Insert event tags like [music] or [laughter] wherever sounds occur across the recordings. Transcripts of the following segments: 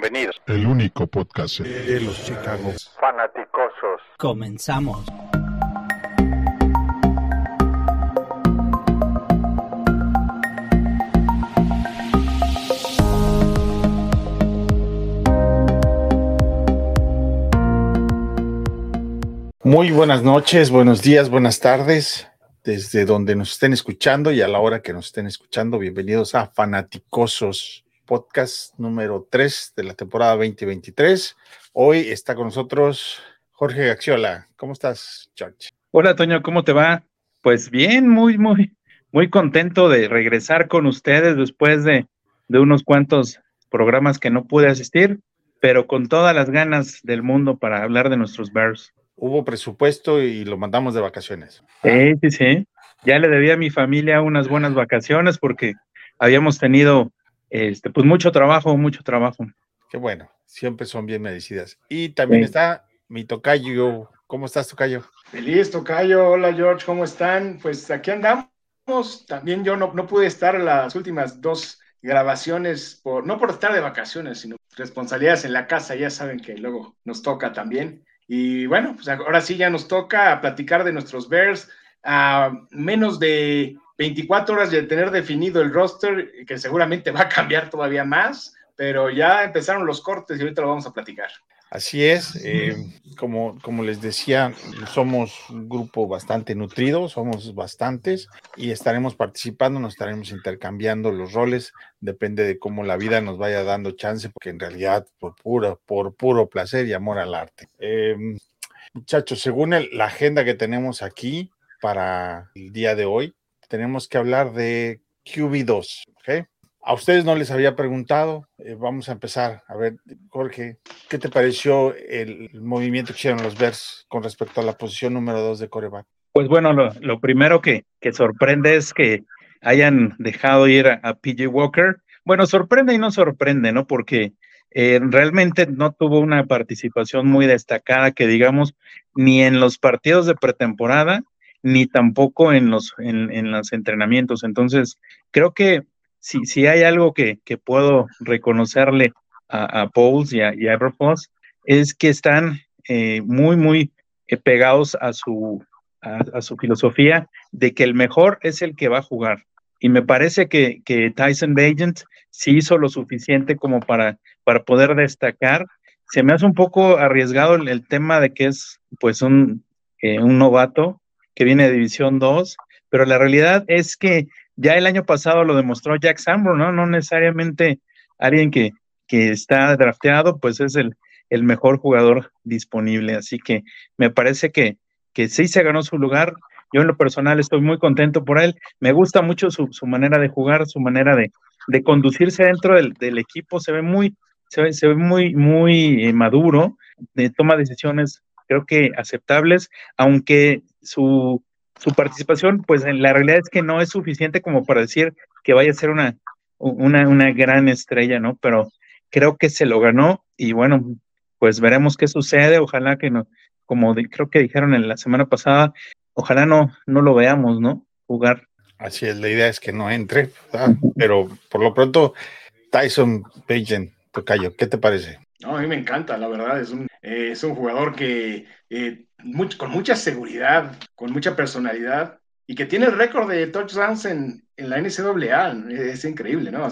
Bienvenidos. El único podcast de los Chicago Fanaticosos. Comenzamos. Muy buenas noches, buenos días, buenas tardes, desde donde nos estén escuchando y a la hora que nos estén escuchando, bienvenidos a Fanaticosos, podcast número 3 de la temporada 2023. Hoy está con nosotros Jorge Gaxiola. ¿Cómo estás, George? Hola, Toño, ¿cómo te va? Pues bien, muy, muy, muy contento de regresar con ustedes después de, de unos cuantos programas que no pude asistir, pero con todas las ganas del mundo para hablar de nuestros Bears. Hubo presupuesto y lo mandamos de vacaciones. Sí, sí, sí. Ya le debía a mi familia unas buenas vacaciones porque habíamos tenido este, pues mucho trabajo, mucho trabajo. Qué bueno, siempre son bien merecidas. Y también Sí. está mi tocayo. ¿Cómo estás, tocayo? Feliz, Tocayo. Hola, George, ¿cómo están? Pues aquí andamos. También yo no, no pude estar en las últimas dos grabaciones, por, no por estar de vacaciones, sino responsabilidades en la casa. Ya saben que luego nos toca también. Y bueno, pues ahora sí ya nos toca platicar de nuestros Bears a menos de 24 horas de tener definido el roster, que seguramente va a cambiar todavía más, pero ya empezaron los cortes y ahorita lo vamos a platicar. Así es, eh, como, como les decía, somos un grupo bastante nutrido, somos bastantes y estaremos participando, nos estaremos intercambiando los roles, depende de cómo la vida nos vaya dando chance, porque en realidad por puro, por puro placer y amor al arte. Eh, muchachos, según la agenda que tenemos aquí para el día de hoy, tenemos que hablar de QB2, ¿ok? A ustedes no les había preguntado, eh, vamos a empezar. A ver, Jorge, ¿qué te pareció el, movimiento que hicieron los Bears con respecto a la posición número 2 de coreback? Pues bueno, lo, primero que, sorprende es que hayan dejado ir a, a PJ Walker. Bueno, sorprende y no sorprende, ¿no? Porque eh, realmente no tuvo una participación muy destacada, que digamos, ni en los partidos de pretemporada, ni tampoco en los, en, en los entrenamientos. Entonces, creo que si, si hay algo que, que puedo reconocerle a, a Pauls y a, y es que están eh, muy, muy eh, pegados a su, a, su filosofía de que el mejor es el que va a jugar. Y me parece que, que Tyson Bagent sí hizo lo suficiente como para, para poder destacar. Se me hace un poco arriesgado el, el tema de que es pues un, eh, un novato que viene de División 2, pero la realidad es que ya el año pasado lo demostró Jack Sanborn, ¿no? No necesariamente alguien que, que está drafteado, pues es el, el mejor jugador disponible. Así que me parece que, que sí se ganó su lugar. Yo en lo personal estoy muy contento por él. Me gusta mucho su, su manera de jugar, su manera de, de conducirse dentro del, del, equipo. Se ve muy, se ve, se ve muy, muy eh, maduro, de, toma decisiones creo que aceptables, aunque su, su participación, pues en la realidad es que no es suficiente como para decir que vaya a ser una, una, una gran estrella, ¿no? Pero creo que se lo ganó y bueno, pues veremos qué sucede. Ojalá que no, como creo que dijeron en la semana pasada, ojalá no, no lo veamos, ¿no? Jugar. Así es, la idea es que no entre, pero por lo pronto, Tyson Bagent, Tocayo, ¿qué te parece? No, a mí me encanta, la verdad, es un, eh, es un jugador que eh, con mucha seguridad, con mucha personalidad y que tiene el récord de touchdowns en, en la NCAA, es increíble, ¿no? O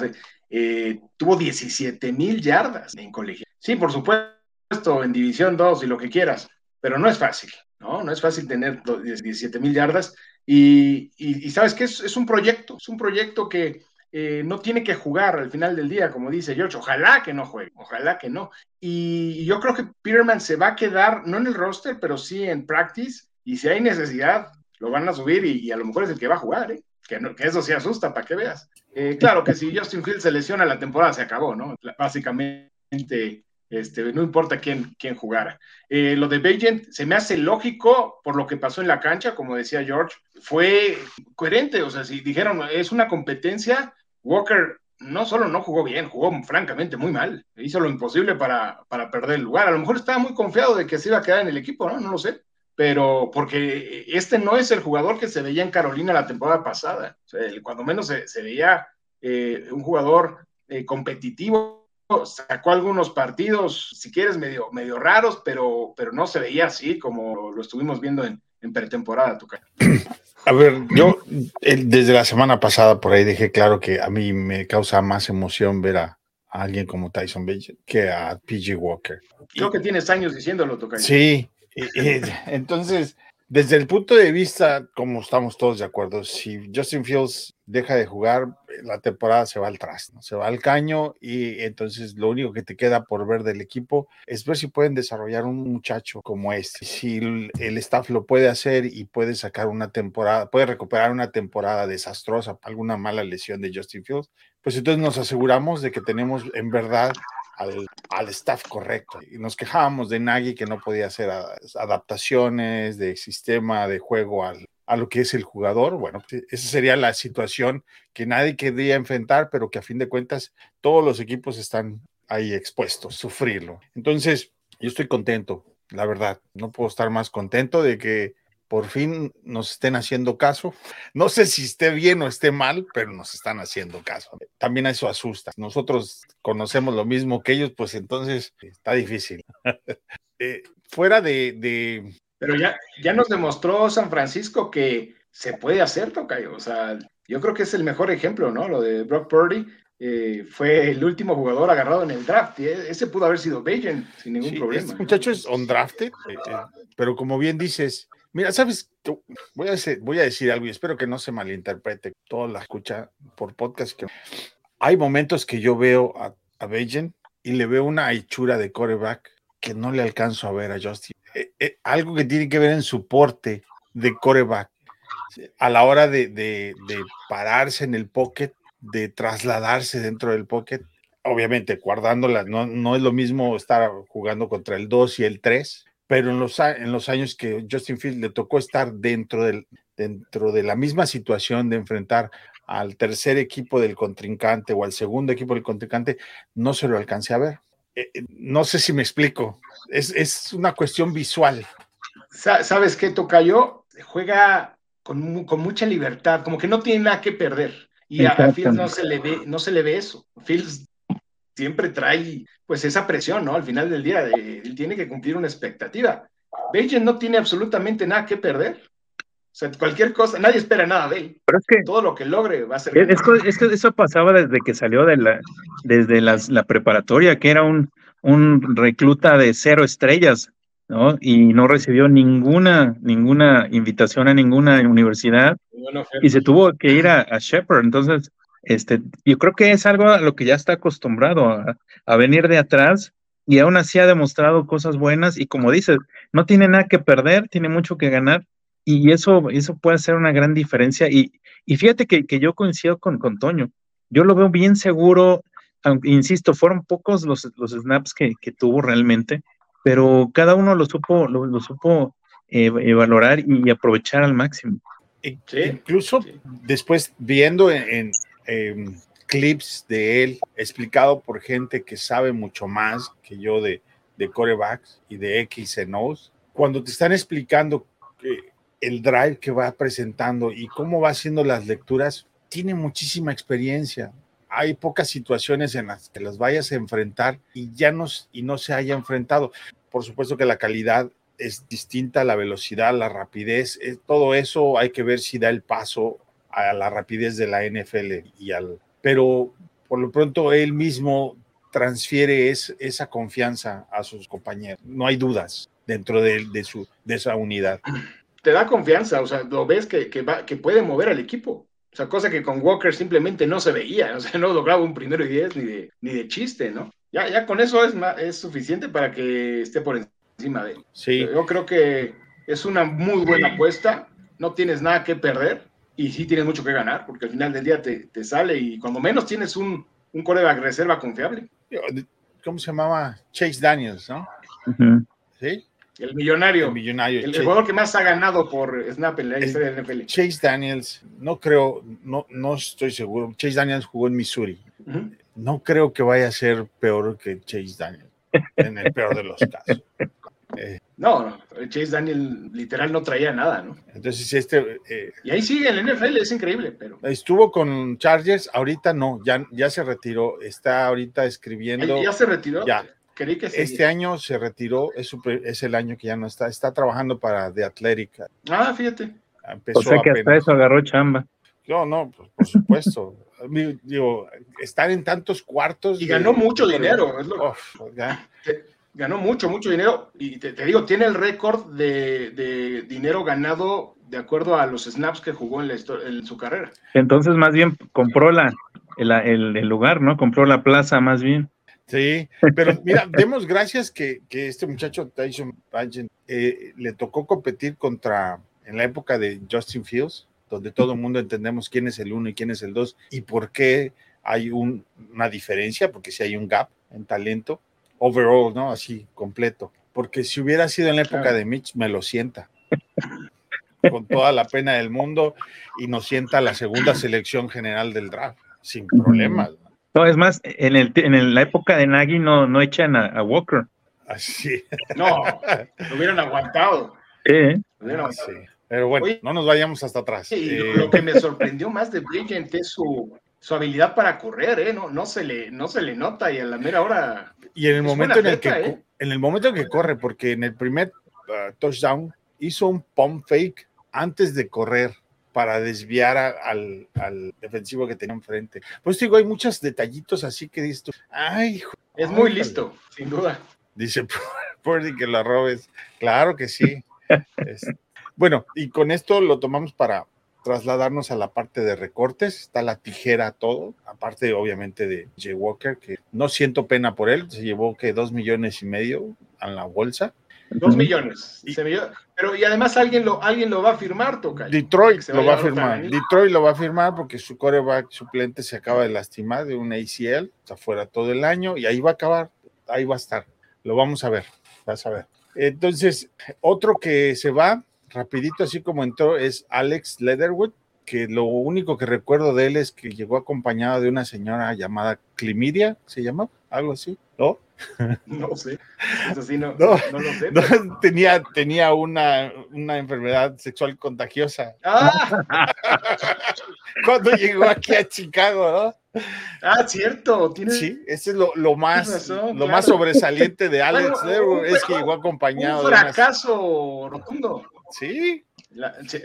eh, tuvo 17 mil yardas en colegio. Sí, por supuesto, en División 2 y lo que quieras, pero no es fácil, ¿no? No es fácil tener 17 mil yardas y, y, y, sabes que es, es un proyecto, es un proyecto que eh, no tiene que jugar al final del día, como dice George. Ojalá que no juegue, ojalá que no. Y yo creo que Peterman se va a quedar, no en el roster, pero sí en practice. Y si hay necesidad, lo van a subir y, a lo mejor es el que va a jugar, ¿eh? que, no, eso sí asusta para que veas. Eh, claro que si Justin Fields se lesiona, la temporada se acabó, ¿no? Básicamente, este, no importa quién, quién jugara. Eh, lo de Bagent se me hace lógico por lo que pasó en la cancha, como decía George, fue coherente, o sea, si dijeron es una competencia, Walker no solo no jugó bien, jugó francamente muy mal, hizo lo imposible para, para perder el lugar, a lo mejor estaba muy confiado de que se iba a quedar en el equipo, ¿no? No lo sé, pero porque este no es el jugador que se veía en Carolina la temporada pasada, o sea, cuando menos se, se veía eh, un jugador eh, competitivo sacó algunos partidos, si quieres, medio, medio raros, pero, pero no se veía así como lo estuvimos viendo en, en pretemporada, A ver, yo desde la semana pasada por ahí dejé claro que a mí me causa más emoción ver a, alguien como Tyson Bage que a PG Walker. Creo que tienes años diciéndolo, Tocayo. Sí, entonces desde el punto de vista, como estamos todos de acuerdo, si Justin Fields deja de jugar, la temporada se va al traste, se va al caño y entonces lo único que te queda por ver del equipo es ver si pueden desarrollar un muchacho como este. Si el, staff lo puede hacer y puede sacar una temporada, puede recuperar una temporada desastrosa, alguna mala lesión de Justin Fields, pues entonces nos aseguramos de que tenemos en verdad al, staff correcto. Y nos quejábamos de Nagy que no podía hacer adaptaciones de sistema de juego al, a lo que es el jugador. Bueno, esa sería la situación que nadie quería enfrentar, pero que a fin de cuentas todos los equipos están ahí expuestos, sufrirlo. Entonces, yo estoy contento, la verdad. No puedo estar más contento de que por fin nos estén haciendo caso. No sé si esté bien o esté mal, pero nos están haciendo caso. También eso asusta. Nosotros conocemos lo mismo que ellos, pues entonces está difícil. [laughs] Eh, fuera de, Pero ya, ya nos demostró San Francisco que se puede hacer, Tocayo. O sea, yo creo que es el mejor ejemplo, ¿no? Lo de Brock Purdy. Eh, fue el último jugador agarrado en el draft. Y ese pudo haber sido Bajan sin ningún problema. Este muchacho es undrafted, eh, pero como bien dices, Mira, sabes, voy a, decir, voy a decir algo y espero que no se malinterprete toda la escucha por podcast. Que hay momentos que yo veo a, a y le veo una hechura de coreback que no le alcanzo a ver a Justin. Eh, eh, algo que tiene que ver en su porte de coreback a la hora de, de, pararse en el pocket, de trasladarse dentro del pocket. Obviamente, guardándola, no, no es lo mismo estar jugando contra el 2 y el 3 pero en los, en los años que Justin Fields le tocó estar dentro, del, dentro de la misma situación de enfrentar al tercer equipo del contrincante o al segundo equipo del contrincante, no se lo alcancé a ver. Eh, eh, no sé si me explico, es, es una cuestión visual. ¿Sabes qué, Tocayo? Juega con, con, mucha libertad, como que no tiene nada que perder. Y a, a Fields no se le ve, no se le ve eso. Fields siempre trae pues esa presión, ¿no? Al final del día, él tiene que cumplir una expectativa. Beijing no tiene absolutamente nada que perder. O sea, cualquier cosa, nadie espera nada de él. Pero es que todo lo que logre va a ser. Es, es que eso pasaba desde que salió de la, desde la preparatoria, que era un, un recluta de cero estrellas, ¿no? Y no recibió ninguna, ninguna invitación a ninguna universidad. y se tuvo que ir a, a Shepard. Entonces, este, yo creo que es algo a lo que ya está acostumbrado a, venir de atrás y aún así ha demostrado cosas buenas y como dices, no tiene nada que perder, tiene mucho que ganar y eso, eso puede hacer una gran diferencia y, y fíjate que, yo coincido con, con Toño, yo lo veo bien seguro, aunque, insisto, fueron pocos los, los snaps que, tuvo realmente, pero cada uno lo supo, lo, supo eh, valorar y aprovechar al máximo. Incluso después viendo en, Em, clips de él explicado por gente que sabe mucho más que yo de, de corebacks y de X. Cuando te están explicando el drive que va presentando y cómo va haciendo las lecturas, tiene muchísima experiencia. Hay pocas situaciones en las que las vayas a enfrentar y ya no, y no se haya enfrentado. Por supuesto que la calidad es distinta, la velocidad, la rapidez, todo eso hay que ver si da el paso a la rapidez de la NFL y al pero por lo pronto él mismo transfiere esa confianza a sus compañeros. No hay dudas dentro de, de, su, de esa unidad. Te da confianza, o sea, lo ves que, que, va, que puede mover al equipo. O sea, cosa que con Walker simplemente no se veía, o sea, [laughs] no lograba un primero y diez ni de, ni de chiste, ¿no? Ya, ya con eso es, es suficiente para que esté por encima de él. Sí. Yo creo que es una muy buena apuesta, no tienes nada que perder y sí tienes mucho que ganar, porque al final del día te, te sale y cuando menos tienes un, un coreback reserva confiable. ¿Cómo se llamaba? Chase Daniels, ¿no? ¿Sí? El millonario. El millonario. El, jugador que más ha ganado por snap en la historia del NFL. Chase Daniels, no creo, no, no estoy seguro. Chase Daniels jugó en Missouri. No creo que vaya a ser peor que Chase Daniels, en el peor de los casos. Eh, [laughs] No, no, Chase Daniel literal no traía nada, ¿no? Entonces, este. Eh, y ahí sigue en el NFL, es increíble, pero. Estuvo con Chargers, ahorita no, ya, ya se retiró, está ahorita escribiendo. ¿Ya se retiró? Ya. Creí que este año se retiró, es, es, el año que ya no está, está trabajando para The Athletic. Ah, fíjate. Empezó o sea que hasta eso agarró chamba. No, no, por supuesto. [laughs] digo, estar en tantos cuartos. Y ganó mucho dinero. Es lo... ya ganó mucho, mucho dinero. Y te, digo, tiene el récord de, dinero ganado de acuerdo a los snaps que jugó en, la en su carrera. Entonces, más bien compró la, el, lugar, ¿no? Compró la plaza, más bien. Sí, pero mira, [laughs] demos gracias que, este muchacho Tyson eh, le tocó competir contra, en la época de Justin Fields, donde todo el mundo entendemos quién es el uno y quién es el dos y por qué hay una diferencia, porque si hay un gap en talento overall, ¿no? Así, completo. Porque si hubiera sido en la época de Mitch, me lo sienta. [laughs] Con toda la pena del mundo y nos sienta la segunda selección general del draft, sin problemas. No, es más, en, el, en la época de Nagy no, no echan a, Walker. Así. No, lo hubieran aguantado. Sí. Pero bueno, no nos vayamos hasta atrás. Sí, lo eh, que me sorprendió más de Brilliant es su, su habilidad para correr, ¿eh? No, no, se le, no se le nota y a la mera hora. Y en el momento en el que ¿eh? en el momento en que corre, porque en el primer uh, touchdown hizo un pump fake antes de correr para desviar al, al, defensivo que tenía enfrente. Pues digo, hay muchos detallitos así que dices, ay, es muy listo, sin duda. Dice [laughs] Purdy que la robes. Claro que sí. [laughs] bueno, y con esto lo tomamos para trasladarnos a la parte de recortes, está la tijera todo, aparte obviamente de Jay Walker, que no siento pena por él, se llevó que dos millones y medio a la bolsa. Dos millones. pero y además alguien lo, alguien lo va a firmar, Toca. Detroit lo va a firmar. Detroit lo va a firmar porque su coreback suplente se acaba de lastimar de un ACL, está fuera todo el año y ahí va a acabar, ahí va a estar. Lo vamos a ver, vas a ver. Entonces, otro que se va rapidito, así como entró, es Alex Leatherwood, que lo único que recuerdo de él es que llegó acompañado de una señora llamada Climidia, ¿se llama? Algo así, ¿no? [laughs] No sé, eso sí no, no, lo sé. [laughs] tenía, tenía una, una, enfermedad sexual contagiosa. Ah. [laughs] Cuando llegó aquí a Chicago, ¿no? Ah, cierto. Sí, ese es lo, lo más, lo más sobresaliente de Alex Leatherwood, es que llegó acompañado. Un fracaso rotundo. Sí.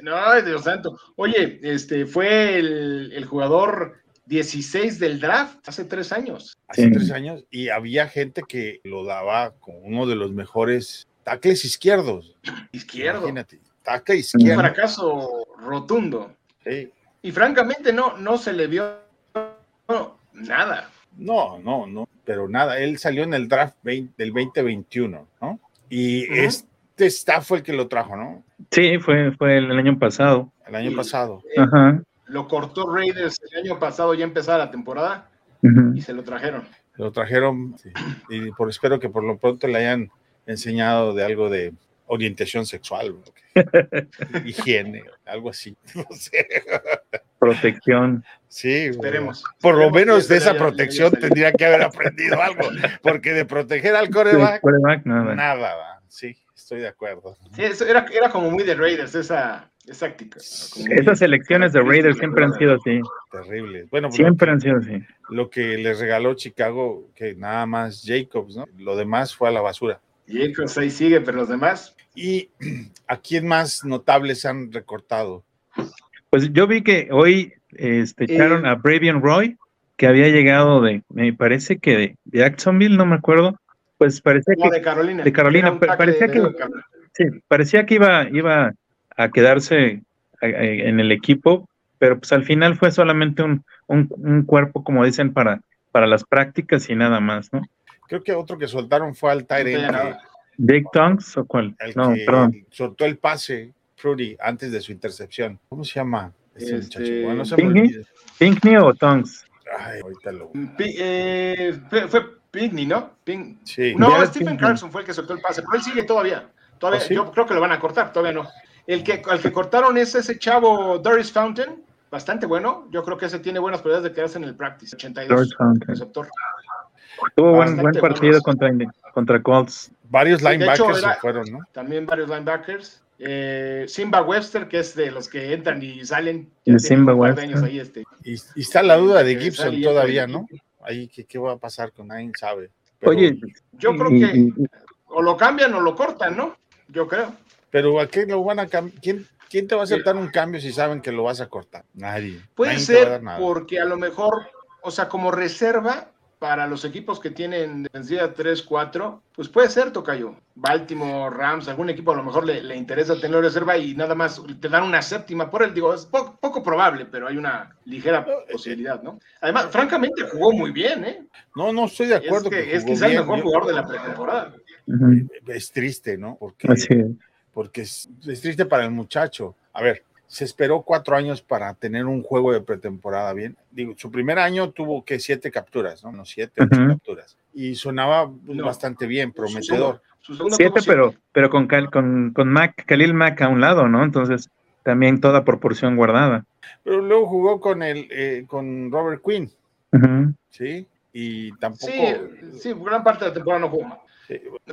no, Dios santo. Oye, este fue el, jugador 16 del draft hace tres años. Hace tres años. Y había gente que lo daba como uno de los mejores tackles izquierdos. Izquierdo. Imagínate, tackle izquierdo. Un fracaso rotundo. Sí. Y francamente no, no se le vio nada. No, no, no, pero nada. Él salió en el draft del 2021, ¿no? Y es este staff fue el que lo trajo, ¿no? Sí, fue, fue el, año pasado. El año pasado. Eh, lo cortó Raiders el año pasado, ya empezaba la temporada, y se lo trajeron. Se lo trajeron, y por espero que por lo pronto le hayan enseñado de algo de orientación sexual, [laughs] higiene, algo así. [laughs] Protección. Sí, esperemos. Por lo menos de esa protección tendría que haber aprendido algo, porque de proteger al [laughs] coreback, nada, nada, sí estoy de acuerdo. Sí, eso era, era como muy de Raiders, esa, esa táctica. Esas elecciones de Raiders siempre han sido así. Terribles. Bueno, pues siempre han sido así. Lo que les regaló Chicago, que nada más Jacobs, ¿no? Lo demás fue a la basura. Jacobs ahí sigue, pero los demás. ¿Y [clears throat] a quién más notables han recortado? Pues yo vi que hoy este, echaron a Bravian Roy, que había llegado de, me parece que de Jacksonville, no me acuerdo, pues parecía que de Carolina, de Carolina parecía que sí, parecía que iba iba a quedarse en el equipo, pero pues al final fue solamente un, un, cuerpo, como dicen, para, para las prácticas y nada más, ¿no? Creo que otro que soltaron fue al Tyrant. Jake Tonks o cuál? no, perdón. Soltó el pase, Fruity, antes de su intercepción. ¿Cómo se llama ese este, muchacho? Bueno, Pinkney, Pinkney o Tonks? Ay, ahorita lo. Eh, fue Pigney, ¿no? Sí. No, Stephen Carlson fue el que soltó el pase, pero él sigue todavía. Todavía, ¿Oh, yo creo que lo van a cortar, todavía no. El que, al que cortaron es ese chavo Doris Fountain, bastante bueno. Yo creo que ese tiene buenas probabilidades de quedarse en el practice. 82, receptor. Tuvo buen, buen partido contra, contra Colts. Varios linebackers se fueron, ¿no? También varios linebackers. Eh, Simba Webster, que es de los que entran y salen. Simba Webster. Ahí, este. y, está la duda de Gibson todavía, ¿no? Ahí, ¿qué, ¿qué, va a pasar con nadie sabe? Oye, yo creo que o lo cambian o lo cortan, ¿no? Yo creo. Pero ¿a qué lo van a cambiar? ¿Quién, ¿Quién te va a aceptar un cambio si saben que lo vas a cortar? Nadie. Puede ser porque a lo mejor, o sea, como reserva, para los equipos que tienen defensiva 3-4, pues puede ser, Tocayo. Baltimore, Rams, algún equipo a lo mejor le, interesa tener reserva y nada más te dan una séptima por él. Digo, es poco, probable, pero hay una ligera posibilidad, ¿no? Además, francamente, jugó muy bien, ¿eh? No, no estoy de acuerdo. Es, que, es quizá el mejor jugador de la pretemporada. Es triste, ¿no? Porque, porque es triste para el muchacho. A ver, se esperó cuatro años para tener un juego de pretemporada bien. Digo, su primer año tuvo que siete capturas, ¿no? No, siete, ocho capturas. Y sonaba bastante bien, prometedor. siete, pero, pero con, con, con Mac, Khalil Mac a un lado, ¿no? Entonces, también toda proporción guardada. Pero luego jugó con el, eh, con Robert Quinn. Sí, y tampoco. Sí, sí, gran parte de la temporada no jugó.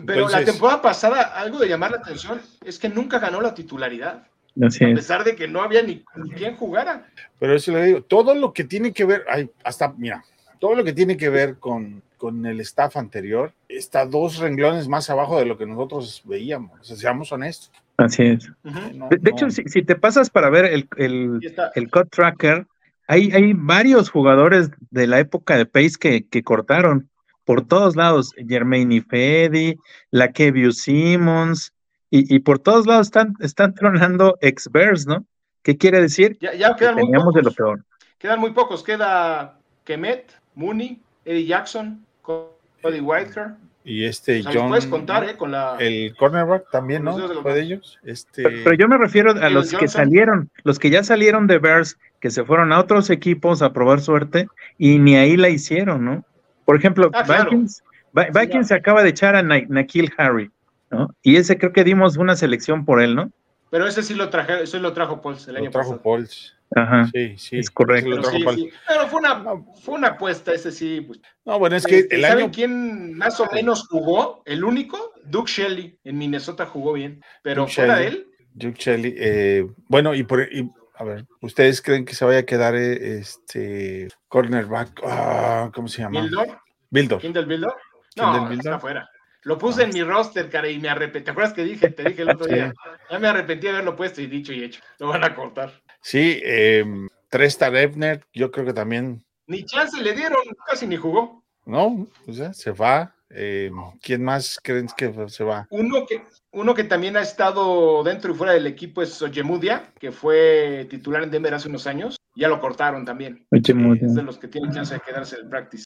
Pero la temporada pasada, algo de llamar la atención es que nunca ganó la titularidad a pesar de que no había ni, quien jugara. Pero eso le digo, todo lo que tiene que ver, hay, hasta, mira, todo lo que tiene que ver con, con el staff anterior está dos renglones más abajo de lo que nosotros veíamos, o sea, seamos honestos. Así es. de, hecho, si, si, te pasas para ver el, el, el cut tracker, hay, hay varios jugadores de la época de Pace que, que cortaron por todos lados. Jermaine Ifedi, la Kevius Simmons, y, por todos lados están, están tronando ex-Bears, ¿no? ¿Qué quiere decir? Ya, ya quedan muy pocos. de lo peor. Quedan muy pocos. Queda Kemet, Mooney, Eddie Jackson, Cody Whitaker. Y este John. puedes contar, ¿eh? Con la, el cornerback también, ¿no? Fue de ellos. Este... Pero, yo me refiero a los que salieron, los que ya salieron de Bears, que se fueron a otros equipos a probar suerte y ni ahí la hicieron, ¿no? Por ejemplo, ah, Vikings, Vikings se acaba de echar a Nakil Harry. ¿No? Y ese creo que dimos una selección por él, ¿no? Pero ese sí lo traje, ese lo trajo Pauls el año trajo pasado. Ajá. Sí, sí. Es correcto. Pero, sí, Pero fue una, fue una apuesta, ese sí. Pues. No, bueno, es que este, el ¿Saben quién más o menos jugó? El único, Duke Shelley, en Minnesota jugó bien. Pero fuera de él. Duke Shelley, eh, bueno, y por a ver, ¿ustedes creen que se vaya a quedar eh, este cornerback? Ah, ¿Cómo se llama? ¿Bildor? Bildor. ¿Quién del Bildor? No, está afuera. Lo puse en mi roster, cara, y me arrepentí. ¿Te acuerdas que dije? Te dije el otro día. Ya me arrepentí de haberlo puesto y dicho y hecho. Lo van a cortar. Sí, eh, Tresta Ebner, yo creo que también. Ni chance le dieron, casi ni jugó. No, o sea, se va. Eh, ¿Quién más creen que se va? Uno que, uno que también ha estado dentro y fuera del equipo es Ojemudia, que fue titular en Denver hace unos años. Ya lo cortaron también. Ojemudia. Es de los que tienen chance de quedarse en el practice.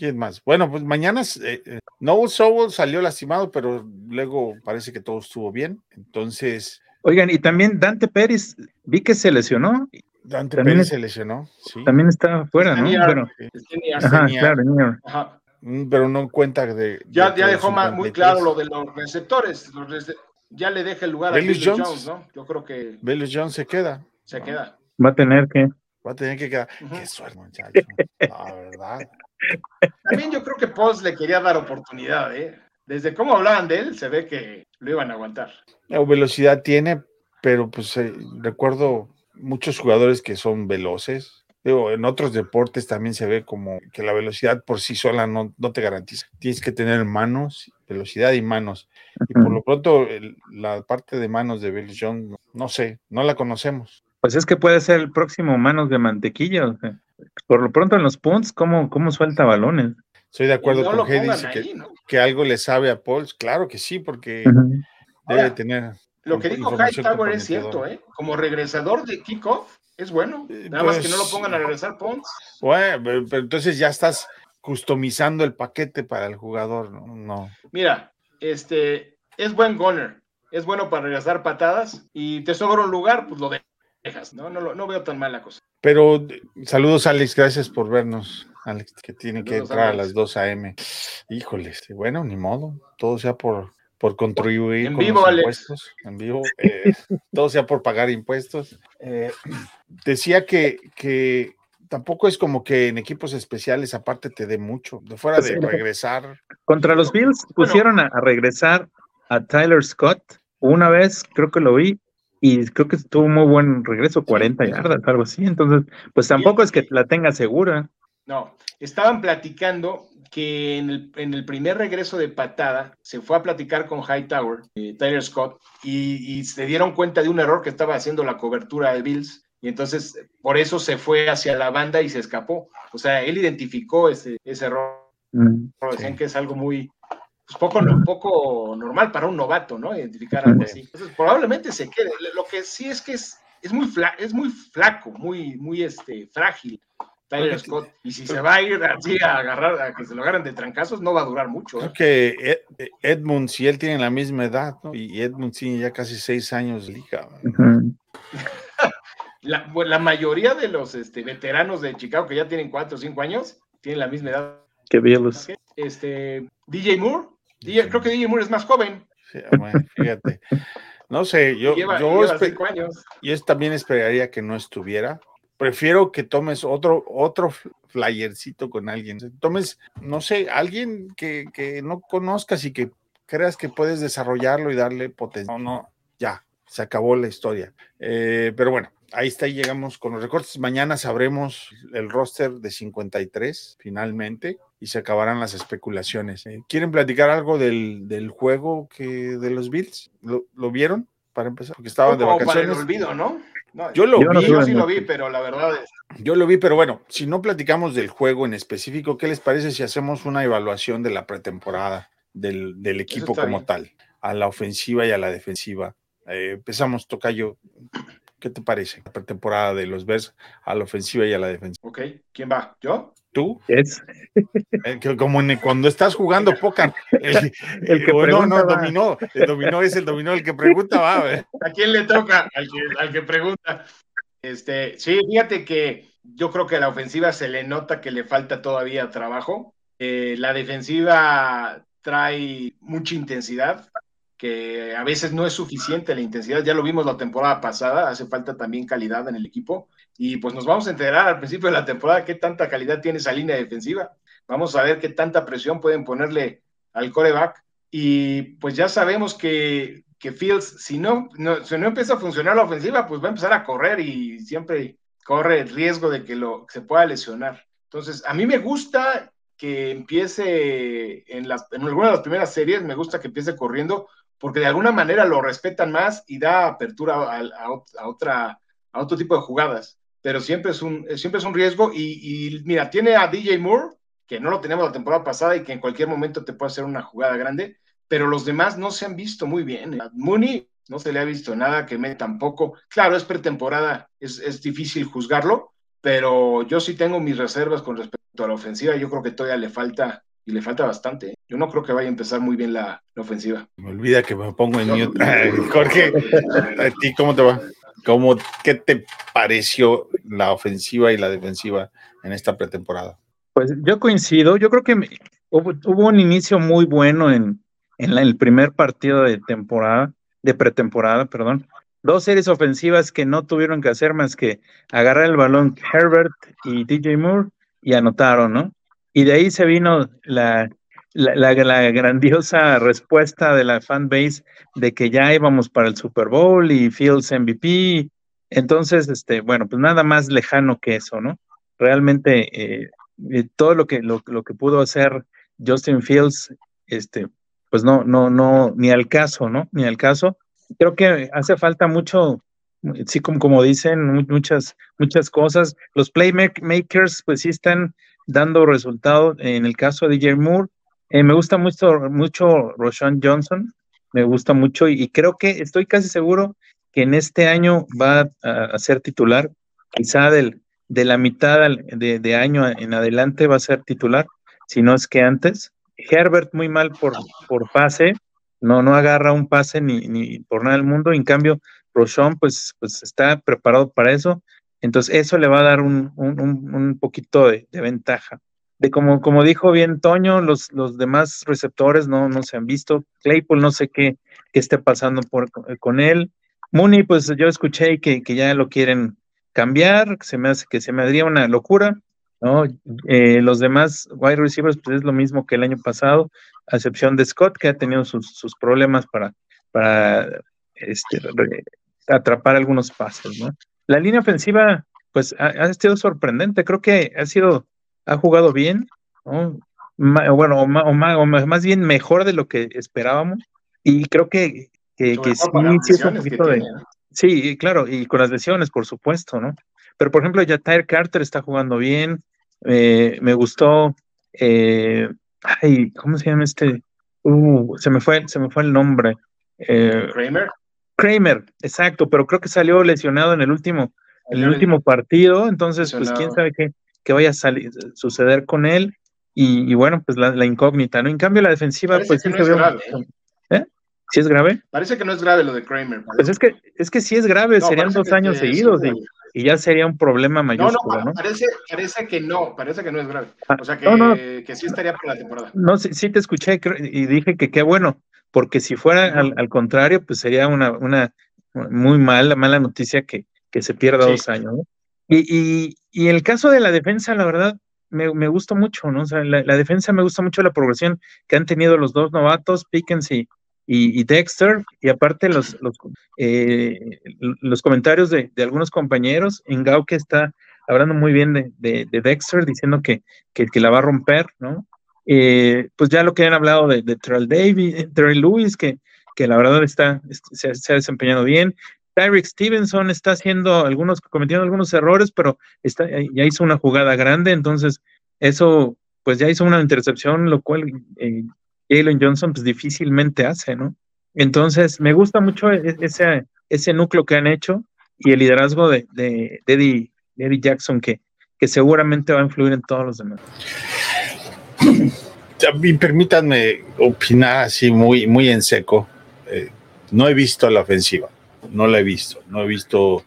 ¿Quién más? Bueno, pues mañana eh, eh, Noel Sowell salió lastimado, pero luego parece que todo estuvo bien. Entonces. Oigan, y también Dante Pérez, vi que se lesionó. Dante Pérez se lesionó, sí. También está fuera, ¿no? Bueno, ajá, claro, Ajá. Mm, pero no cuenta de. Ya, ya dejó más, muy claro lo de los receptores. ya le deja el lugar a Billy Jones, ¿no? Yo creo que. Billy Jones se queda. Se queda. Va a tener que. Va a tener que quedar. Qué suerte, muchacho. [laughs] La verdad. También yo creo que Post le quería dar oportunidad, ¿eh? Desde cómo hablaban de él, se ve que lo iban a aguantar. La velocidad tiene, pero pues eh, recuerdo muchos jugadores que son veloces, en otros deportes también se ve como que la velocidad por sí sola no, no te garantiza. Tienes que tener manos, velocidad y manos. Y por lo pronto, la parte de manos de Bill John, no sé, no la conocemos. Pues es que puede ser el próximo manos de mantequilla. Por lo pronto en los punts, ¿cómo, cómo suelta balones? Estoy de acuerdo con G, dice que, algo le sabe a Pauls. Claro que sí, porque debe tener. Lo que dijo Hightower es cierto, ¿eh? Como regresador de kickoff, es bueno. Eh, Nada más que no lo pues, pongan a regresar Pons. Bueno, pero, entonces ya estás customizando el paquete para el jugador, ¿no? Mira, este es buen goner, es bueno para regresar patadas y te sobra un lugar, pues lo dejas, ¿no? No, no veo tan mal la cosa. Pero saludos, Alex, gracias por vernos. Alex, que tiene que entrar a las 2 a.m. Híjole, bueno, ni modo, todo sea por, por contribuir en vivo, los impuestos, en vivo, eh, todo sea por pagar impuestos. Eh, decía que, que, tampoco es como que en equipos especiales aparte te dé mucho, de fuera de regresar. Contra los Bills pusieron a, regresar a Tyler Scott una vez, creo que lo vi, y creo que tuvo muy buen regreso, 40 yardas, algo así. Entonces, pues tampoco es que la tenga segura. No, estaban platicando que en el, en el, primer regreso de patada se fue a platicar con Hightower, eh, Tyler Scott, y, y, se dieron cuenta de un error que estaba haciendo la cobertura de Bills y entonces por eso se fue hacia la banda y se escapó. O sea, él identificó ese, ese error. Mm, Decían que es algo muy, pues poco, poco normal para un novato, ¿no? Identificar algo así. Entonces, probablemente se quede. Lo que sí es que es, es, muy, es muy flaco, muy, muy este, frágil. Tyler Scott. Y si se va a ir así a agarrar, a que se lo agarren de trancazos, no va a durar mucho. ¿eh? Creo que Edmund, si él tiene la misma edad, ¿no? Y Edmund tiene ya casi seis años de liga. [laughs] la, mayoría de los este, veteranos de Chicago que ya tienen cuatro o cinco años tienen la misma edad. Que Bills. Este, DJ Moore, creo que DJ Moore es más joven. fíjate. No sé, yo, yo, yo también esperaría que no estuviera. Prefiero que tomes otro, otro flyercito con alguien. Tomes, no sé, alguien que, que no conozcas y que creas que puedes desarrollarlo y darle potencia. No, no, ya, se acabó la historia. Eh, pero bueno, ahí está, y llegamos con los recortes. Mañana sabremos el roster de 53 finalmente y se acabarán las especulaciones. Eh, ¿Quieren platicar algo del, juego que de los Bills? ¿Lo, vieron? Para empezar, porque estaban de vacaciones. olvido, ¿no? yo lo vi. yo sí lo vi, pero la verdad es. Yo lo vi, pero bueno, si no platicamos del juego en específico, ¿qué les parece si hacemos una evaluación de la pretemporada del, equipo como tal, a la ofensiva y a la defensiva? Eh, empezamos, Tocayo, ¿Qué te parece la pretemporada de los Bears a la ofensiva y a la defensiva? Ok, ¿quién va? ¿Yo? ¿Tú? Es. Eh, como cuando estás jugando póker. [laughs] El, que no, no, dominó. El dominó es el dominó, el que pregunta va. ¿A quién le toca? Al que, pregunta. Este, sí, fíjate que yo creo que a la ofensiva se le nota que le falta todavía trabajo. Eh, la defensiva trae mucha intensidad que a veces no es suficiente la intensidad, ya lo vimos la temporada pasada, hace falta también calidad en el equipo y pues nos vamos a enterar al principio de la temporada qué tanta calidad tiene esa línea defensiva, vamos a ver qué tanta presión pueden ponerle al coreback y pues ya sabemos que, que Fields, si no, no, si no empieza a funcionar la ofensiva, pues va a empezar a correr y siempre corre el riesgo de que lo, se pueda lesionar. Entonces, a mí me gusta que empiece en, las, en alguna de las primeras series, me gusta que empiece corriendo, porque de alguna manera lo respetan más y da apertura a, otra, a otro tipo de jugadas. Pero siempre es un, siempre es un riesgo. Y, mira, tiene a DJ Moore, que no lo teníamos la temporada pasada y que en cualquier momento te puede hacer una jugada grande, pero los demás no se han visto muy bien. A Mooney no se le ha visto nada, que me tampoco. Claro, es pretemporada, es, es difícil juzgarlo, pero yo sí tengo mis reservas con respecto a la ofensiva. Yo creo que todavía le falta y le falta bastante. Yo no creo que vaya a empezar muy bien la, ofensiva. Me olvida que me pongo en mute. Jorge, ¿a ti cómo te va? ¿Cómo, ¿Qué te pareció la ofensiva y la defensiva en esta pretemporada? Pues yo coincido, yo creo que hubo, un inicio muy bueno en, el primer partido de temporada, de pretemporada, perdón. Dos series ofensivas que no tuvieron que hacer más que agarrar el balón Herbert y DJ Moore y anotaron, ¿no? Y de ahí se vino la, la, grandiosa respuesta de la fanbase de que ya íbamos para el Super Bowl y Fields MVP. Entonces, este, bueno, pues nada más lejano que eso, ¿no? Realmente eh, eh, todo lo que, lo, que pudo hacer Justin Fields, este, pues no, no, no, ni al caso, ¿no? Ni al caso. Creo que hace falta mucho, sí, como, como dicen, muchas, muchas cosas. Los playmakers, pues sí están dando resultados. En el caso de DJ Moore, eh, me gusta mucho, mucho Roshan Johnson, me gusta mucho y, creo que estoy casi seguro que en este año va a, ser titular, quizá del, de la mitad de, año en adelante va a ser titular, si no es que antes. Herbert muy mal por, por pase, no, no agarra un pase ni, ni por nada del mundo, en cambio Roshan pues, pues está preparado para eso entonces, eso le va a dar un, un, poquito de, ventaja. De como, como dijo bien Toño, los, los demás receptores no, no se han visto. Claypool no sé qué, qué esté pasando por, con él. Mooney, pues yo escuché que, que ya lo quieren cambiar, se me hace que se me haría una locura, ¿no? Eh, los demás wide receivers, pues es lo mismo que el año pasado, a excepción de Scott, que ha tenido sus, sus problemas para, para este, atrapar algunos pases, ¿no? La línea ofensiva, pues ha, ha, sido sorprendente, creo que ha sido, ha jugado bien, ¿no? bueno, o, más, o, más, bien mejor de lo que esperábamos, y creo que, que, que sí, sí es un poquito de... Sí, claro, y con las lesiones, por supuesto, ¿no? Pero, por ejemplo, ya Tyre Carter está jugando bien, eh, me gustó, eh, ay, ¿cómo se llama este? Uh, se me fue, se me fue el nombre. Eh, Kramer. Kramer, exacto, pero creo que salió lesionado en el último, en el último partido, entonces, pues quién sabe qué, qué vaya a salir, suceder con él. Y, y bueno, pues la, la, incógnita, ¿no? En cambio, la defensiva, Parece pues sí no es ve. grave, ¿eh? ¿Eh? ¿Sí es grave? Parece que no es grave lo de Kramer. Pues es que, es que sí es grave, No, serían dos años es seguidos y, ya sería un problema No, no, ¿no? parece, parece que no, parece que no es grave. Ah, O sea que, no, no. que sí estaría para la temporada. No, sí, sí te escuché y dije que qué bueno, porque si fuera al, al contrario, pues sería una, una muy mala, mala noticia que, que se pierda Sí. dos años, ¿no? Y, y, y el caso de la defensa, la verdad, me, me gusta mucho, ¿no? Sea, la, defensa me gusta mucho la progresión que han tenido los dos novatos, Pickens y, Dexter, y aparte los, los, eh, los comentarios de, algunos compañeros, Engau que está hablando muy bien de, de, de Dexter, diciendo que, que, la va a romper, ¿no? Eh, pues ya lo que han hablado de, Terrell Davis, Terrell Lewis, que, que la verdad está, se, se ha desempeñado bien. Tyreek Stevenson está haciendo algunos, cometiendo algunos errores, pero está, ya hizo una jugada grande, entonces eso, pues ya hizo una intercepción, lo cual eh, Jalen Johnson pues difícilmente hace, ¿no? Entonces, me gusta mucho e- ese, ese núcleo que han hecho y el liderazgo de, de, Eddie, Jackson que, que seguramente va a influir en todos los demás. Permítanme opinar así muy, muy en seco. Eh, no he visto la ofensiva, no la he visto, no he visto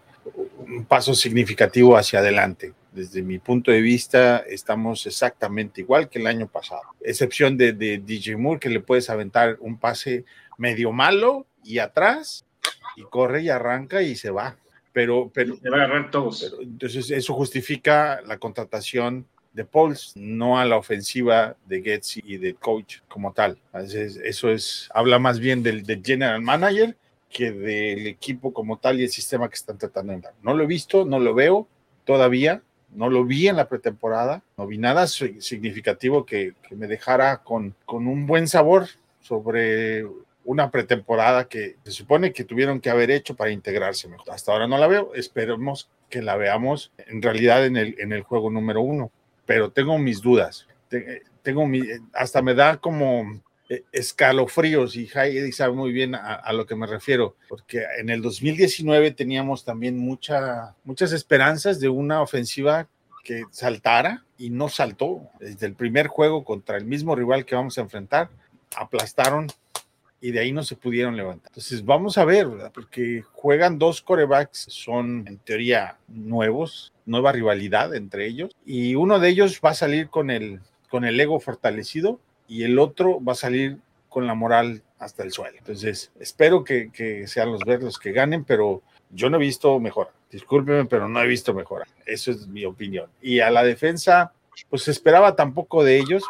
un paso significativo hacia adelante. Desde mi punto de vista, estamos exactamente igual que el año pasado, excepción de, de DJ Moore, que le puedes aventar un pase medio malo y atrás, y corre y arranca y se va. Pero, pero, Le va a agarrar todos. pero entonces eso justifica la contratación de Pauls, no a la ofensiva de Getz y de coach como tal. Entonces, eso es, habla más bien del, del general manager que del equipo como tal y el sistema que están tratando. No lo he visto, no lo veo todavía, no lo vi en la pretemporada, no vi nada si- significativo que, que me dejara con, con un buen sabor sobre una pretemporada que se supone que tuvieron que haber hecho para integrarse mejor. Hasta ahora no la veo, esperemos que la veamos en realidad en el, en el juego número uno, pero tengo mis dudas. Te- Tengo mi, hasta me da como escalofríos y Heidi sabe muy bien a, lo que me refiero, porque en el 2019 teníamos también mucha, muchas esperanzas de una ofensiva que saltara y no saltó. Desde el primer juego contra el mismo rival que vamos a enfrentar, aplastaron y de ahí no se pudieron levantar. Entonces vamos a ver, porque juegan dos corebacks, son en teoría nuevos, nueva rivalidad entre ellos, y uno de ellos va a salir con el, con el ego fortalecido y el otro va a salir con la moral hasta el suelo. Entonces espero que, que sean los verdes los que ganen, pero yo no he visto mejora. Discúlpeme, pero no he visto mejora. Eso es mi opinión. Y a la defensa, pues se esperaba tampoco de ellos,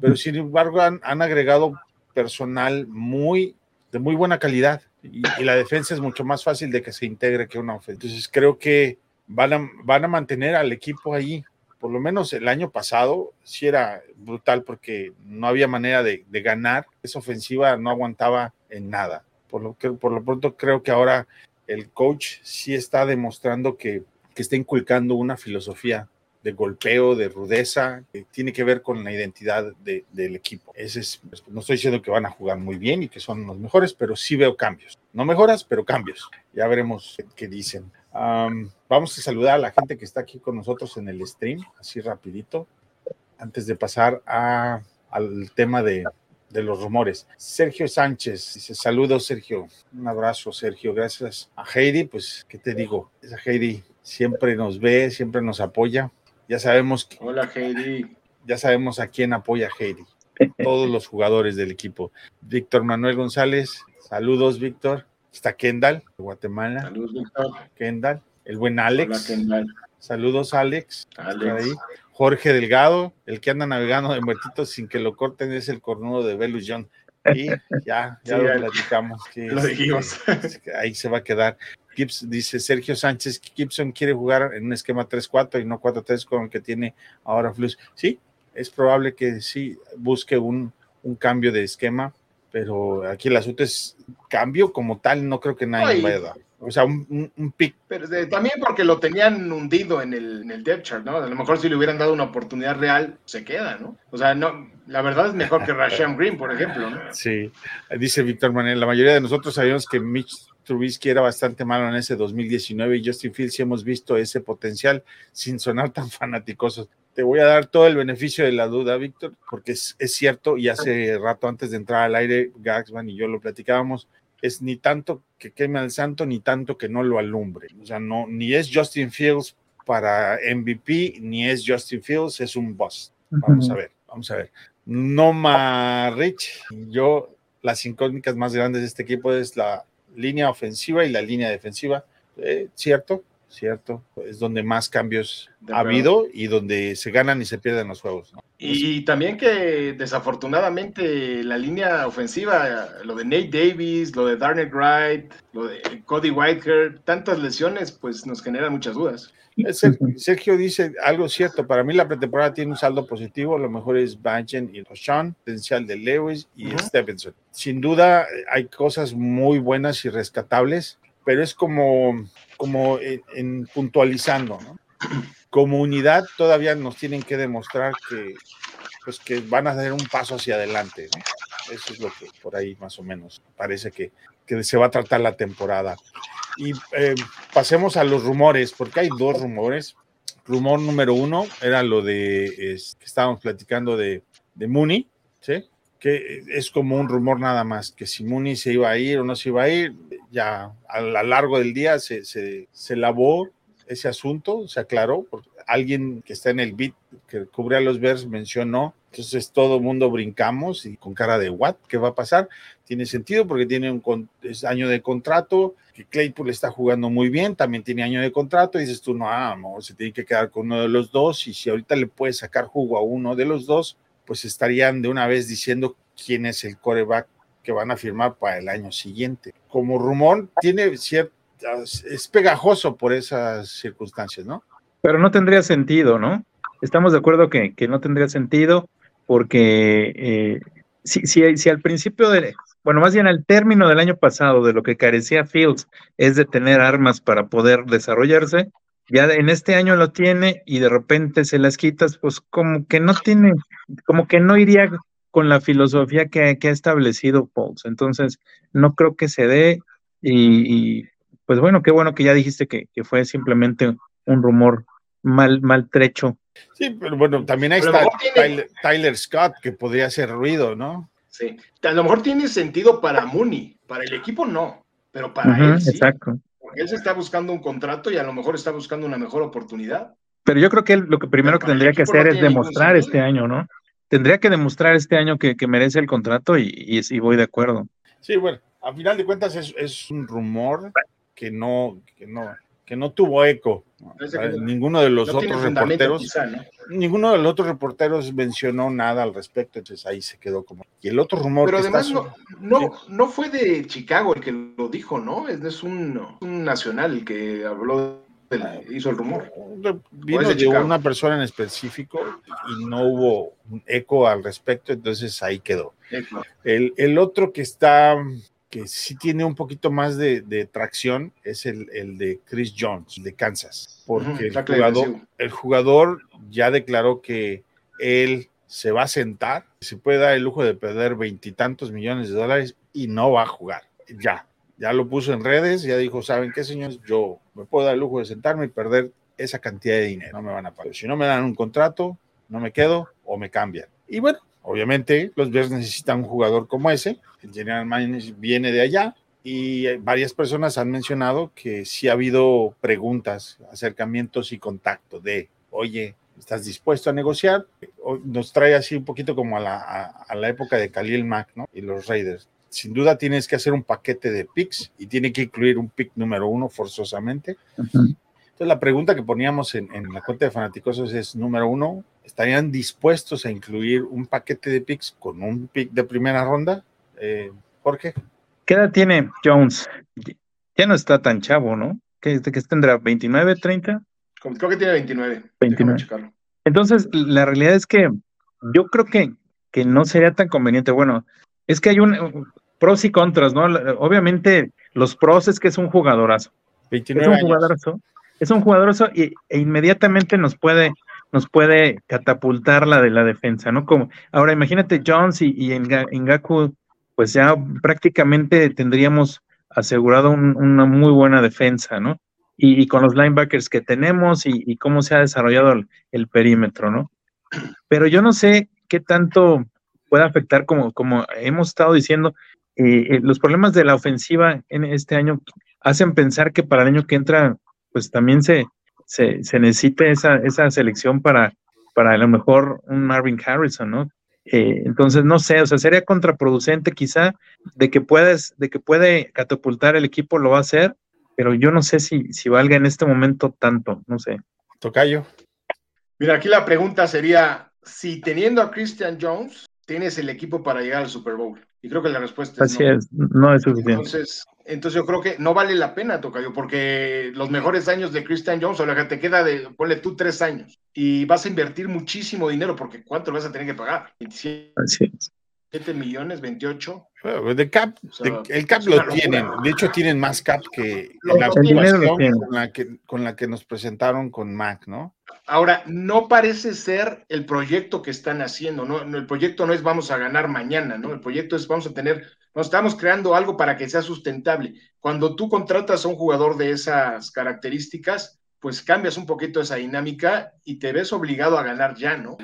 pero [laughs] sin embargo han, han agregado personal muy de muy buena calidad y, y la defensa es mucho más fácil de que se integre que una ofensa. Entonces creo que van a, van a mantener al equipo ahí. Por lo menos el año pasado sí era brutal porque no había manera de, de ganar. Esa ofensiva no aguantaba en nada. Por lo, que, por lo pronto creo que ahora el coach sí está demostrando que, que está inculcando una filosofía de golpeo, de rudeza, que tiene que ver con la identidad de, del equipo. Ese es, pues, no estoy diciendo que van a jugar muy bien y que son los mejores, pero sí veo cambios. No mejoras, pero cambios. Ya veremos qué, qué dicen. Um, vamos a saludar a la gente que está aquí con nosotros en el stream, así rapidito, antes de pasar a, al tema de, de los rumores. Sergio Sánchez dice: Saludos, Sergio. Un abrazo, Sergio. Gracias a Heidi. Pues, ¿qué te digo? Esa Heidi siempre nos ve, siempre nos apoya. Ya sabemos, que- Hola, Heidi. ya sabemos a quién apoya Heidi. Todos los jugadores del equipo. Víctor Manuel González. Saludos, Víctor. Está Kendall, de Guatemala. Saludos, Víctor. Kendall. el buen Alex. Saludos, Alex. Alex. Jorge Delgado, el que anda navegando de muertitos sin que lo corten, es el cornudo de Belus John. Y ya, ya lo platicamos. lo dijimos. ahí se va a quedar. Gibbs, dice Sergio Sánchez, Gibson quiere jugar en un esquema 3-4 y no 4-3 con el que tiene ahora Flux. Sí, es probable que sí busque un, un cambio de esquema, pero aquí el asunto es cambio como tal, no creo que nadie vaya a dar. O sea, un, un, pick. Pero también porque lo tenían hundido en el, en el depth chart, ¿no? A lo mejor si le hubieran dado una oportunidad real, se queda, ¿no? O sea, no, la verdad es mejor que Rasham Green, por ejemplo, ¿no? Sí, dice Víctor Manuel, la mayoría de nosotros sabíamos que Mitch Trubisky era bastante malo en ese 2019 y Justin Fields sí hemos visto ese potencial sin sonar tan [laughs] fanáticosos. Te voy a dar todo el beneficio de la duda, Víctor, porque es, es cierto y hace rato antes de entrar al aire, Gagsman y yo lo platicábamos, es ni tanto que queme al santo, ni tanto que no lo alumbre. O sea, no, ni es Justin Fields para MVP, ni es Justin Fields, es un boss. Vamos a ver, vamos a ver. Noma Rich, yo, las incógnitas más grandes de este equipo es la línea ofensiva y la línea defensiva. Eh, ¿Cierto? ¿Cierto? Es donde más cambios ha habido y donde se ganan y se pierden los juegos. Y también que desafortunadamente la línea ofensiva, lo de Nate Davis, lo de Darnell Wright, lo de Cody Whitehair, tantas lesiones, pues nos generan muchas dudas. Sergio dice algo cierto. Para mí la pretemporada tiene un saldo positivo. Lo mejor es Banchen y Roshan, potencial de Lewis y Stevenson. Sin duda hay cosas muy buenas y rescatables pero es como, como en, puntualizando, ¿no? Como unidad todavía nos tienen que demostrar que, pues que van a dar un paso hacia adelante, ¿no? Eso es lo que por ahí más o menos parece que, que se va a tratar la temporada. Y eh, pasemos a los rumores, porque hay dos rumores. Rumor número uno era lo de que estábamos platicando de, de Mooney, ¿sí? Que es como un rumor nada más, que si Mooney se iba a ir o no se iba a ir, ya a lo largo del día se, se, se lavó ese asunto, se aclaró, porque alguien que está en el beat que cubre a los Bears mencionó, entonces todo mundo brincamos y con cara de what, ¿qué va a pasar? Tiene sentido porque tiene un año de contrato, que Claypool está jugando muy bien, también tiene año de contrato, y dices tú, no, no, se tiene que quedar con uno de los dos, y si ahorita le puedes sacar jugo a uno de los dos, pues estarían de una vez diciendo quién es el coreback que van a firmar para el año siguiente. Como rumor, tiene ciertas, es pegajoso por esas circunstancias, ¿no? Pero no tendría sentido, ¿no? Estamos de acuerdo que, que no tendría sentido porque eh, si, si, si al principio de, bueno, más bien al término del año pasado, de lo que carecía Fields es de tener armas para poder desarrollarse, ya en este año lo tiene y de repente se las quitas, pues como que no tiene, como que no iría con la filosofía que, ha establecido Pauls. Entonces, no creo que se dé y, pues bueno, qué bueno que ya dijiste que, fue simplemente un rumor mal, maltrecho. Sí, pero bueno, también ahí está Tyler, Scott, que podría hacer ruido, ¿no? Sí, a lo mejor tiene sentido para Mooney, para el equipo no, pero para él sí. Exacto él se está buscando un contrato y a lo mejor está buscando una mejor oportunidad. Pero yo creo que lo que primero que tendría que hacer es demostrar este año, ¿no? Tendría que demostrar este año que, merece el contrato y, y, voy de acuerdo. Sí, bueno, a final de cuentas es, es un rumor que no, que no, que no tuvo eco. ninguno de los otros reporteros, ninguno de los otros reporteros mencionó nada al respecto, entonces ahí se quedó como. Y el otro rumor. Pero además no, no, fue de Chicago el que lo dijo, ¿no? Es, un, nacional el que habló, hizo el rumor. Vino de, una persona en específico y no hubo un eco al respecto, entonces ahí quedó. El, el otro que está que sí tiene un poquito más de, tracción es el, de Chris Jones, de Kansas, porque el, jugador, el jugador ya declaró que él se va a sentar, se puede dar el lujo de perder veintitantos millones de dólares y no va a jugar. Ya, ya lo puso en redes, ya dijo, ¿saben qué, señores? Yo me puedo dar el lujo de sentarme y perder esa cantidad de dinero, no me van a pagar. Si no me dan un contrato, no me quedo o me cambian. Y bueno, Obviamente, los Bears necesitan un jugador como ese. El general manager viene de allá y varias personas han mencionado que sí ha habido preguntas, acercamientos y contacto de, oye, ¿estás dispuesto a negociar? Nos trae así un poquito como a la, época de Khalil Mack ¿no? y los Raiders. Sin duda tienes que hacer un paquete de picks y tiene que incluir un pick número uno forzosamente. Entonces, la pregunta que poníamos en, la cuenta de Fanaticosos es, número uno, ¿estarían dispuestos a incluir un paquete de picks con un pick de primera ronda? Eh, Jorge. ¿Qué edad tiene Jones? Ya no está tan chavo, ¿no? ¿Qué, qué tendrá? ¿29, 30? Creo que tiene 29. 29. Entonces, la realidad es que yo creo que, que no sería tan conveniente. Bueno, es que hay un pros y contras, ¿no? Obviamente, los pros es que es un jugadorazo. 29 es un jugadorazo es un jugador y, e inmediatamente nos puede, nos puede catapultar la de la defensa, ¿no? Como, ahora imagínate Jones y, y Ngaku, pues ya prácticamente tendríamos asegurado una muy buena defensa, ¿no? Y, con los linebackers que tenemos y, cómo se ha desarrollado el, perímetro, ¿no? Pero yo no sé qué tanto puede afectar, como, como hemos estado diciendo, eh, eh, los problemas de la ofensiva en este año hacen pensar que para el año que entra pues también se, se, necesita esa, esa selección para, para a lo mejor un Marvin Harrison, ¿no? Eh, entonces, no sé, o sea, sería contraproducente quizá de que puedes, de que puede catapultar el equipo, lo va a hacer, pero yo no sé si, si valga en este momento tanto, no sé. Tocayo. Mira, aquí la pregunta sería, si teniendo a Christian Jones, tienes el equipo para llegar al Super Bowl. Y creo que la respuesta es Así es, no es suficiente. Entonces, entonces yo creo que no vale la pena, Tocayo, porque los mejores años de Christian Jones, o lo que te queda de, ponle tú tres años, y vas a invertir muchísimo dinero, porque ¿cuánto vas a tener que pagar? 27 millones, 28. de cap, el cap lo tienen, de hecho tienen más cap que la con la que, con la que nos presentaron con Mac, ¿no? Ahora, no parece ser el proyecto que están haciendo, ¿no? El proyecto no es vamos a ganar mañana, ¿no? El proyecto es vamos a tener, nos estamos creando algo para que sea sustentable. Cuando tú contratas a un jugador de esas características, pues cambias un poquito esa dinámica y te ves obligado a ganar ya, ¿no?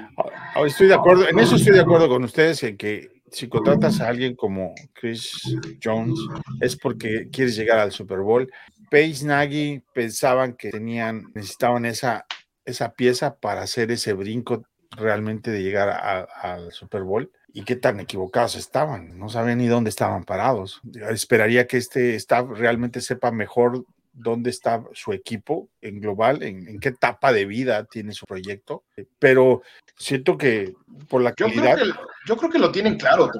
Estoy de acuerdo, en eso estoy de acuerdo con ustedes en que si contratas a alguien como Chris Jones es porque quieres llegar al Super Bowl. Pace Nagy pensaban que tenían, necesitaban esa esa pieza para hacer ese brinco realmente de llegar al Super Bowl y qué tan equivocados estaban, no sabían ni dónde estaban parados. Esperaría que este staff realmente sepa mejor dónde está su equipo en global, en, qué etapa de vida tiene su proyecto, pero siento que por la calidad... Yo creo que, lo tienen claro.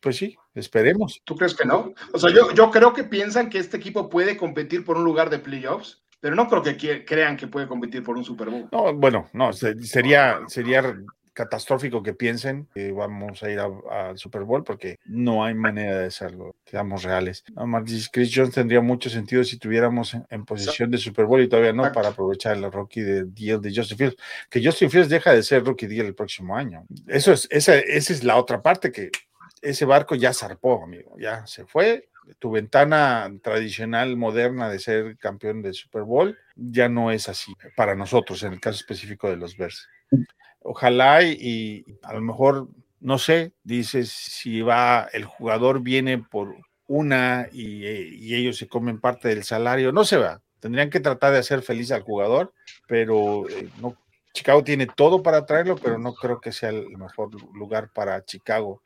Pues sí, esperemos. ¿Tú crees que no? O sea, yo, yo creo que piensan que este equipo puede competir por un lugar de playoffs pero no creo que crean que puede competir por un Super Bowl. No, bueno, no, sería, sería catastrófico que piensen que vamos a ir al Super Bowl porque no hay manera de hacerlo, seamos reales. No, Chris Jones tendría mucho sentido si tuviéramos en, posición de Super Bowl y todavía no para aprovechar el rookie de deal de Justin Fields, que Justin Fields deja de ser rookie deal el próximo año. Eso es, esa, esa es la otra parte que ese barco ya zarpó, amigo, ya se fue tu ventana tradicional, moderna de ser campeón de Super Bowl, ya no es así para nosotros, en el caso específico de los Bears. Ojalá y, a lo mejor, no sé, dices, si va, el jugador viene por una y, ellos se comen parte del salario, no se va. Tendrían que tratar de hacer feliz al jugador, pero eh, Chicago tiene todo para traerlo, pero no creo que sea el mejor lugar para Chicago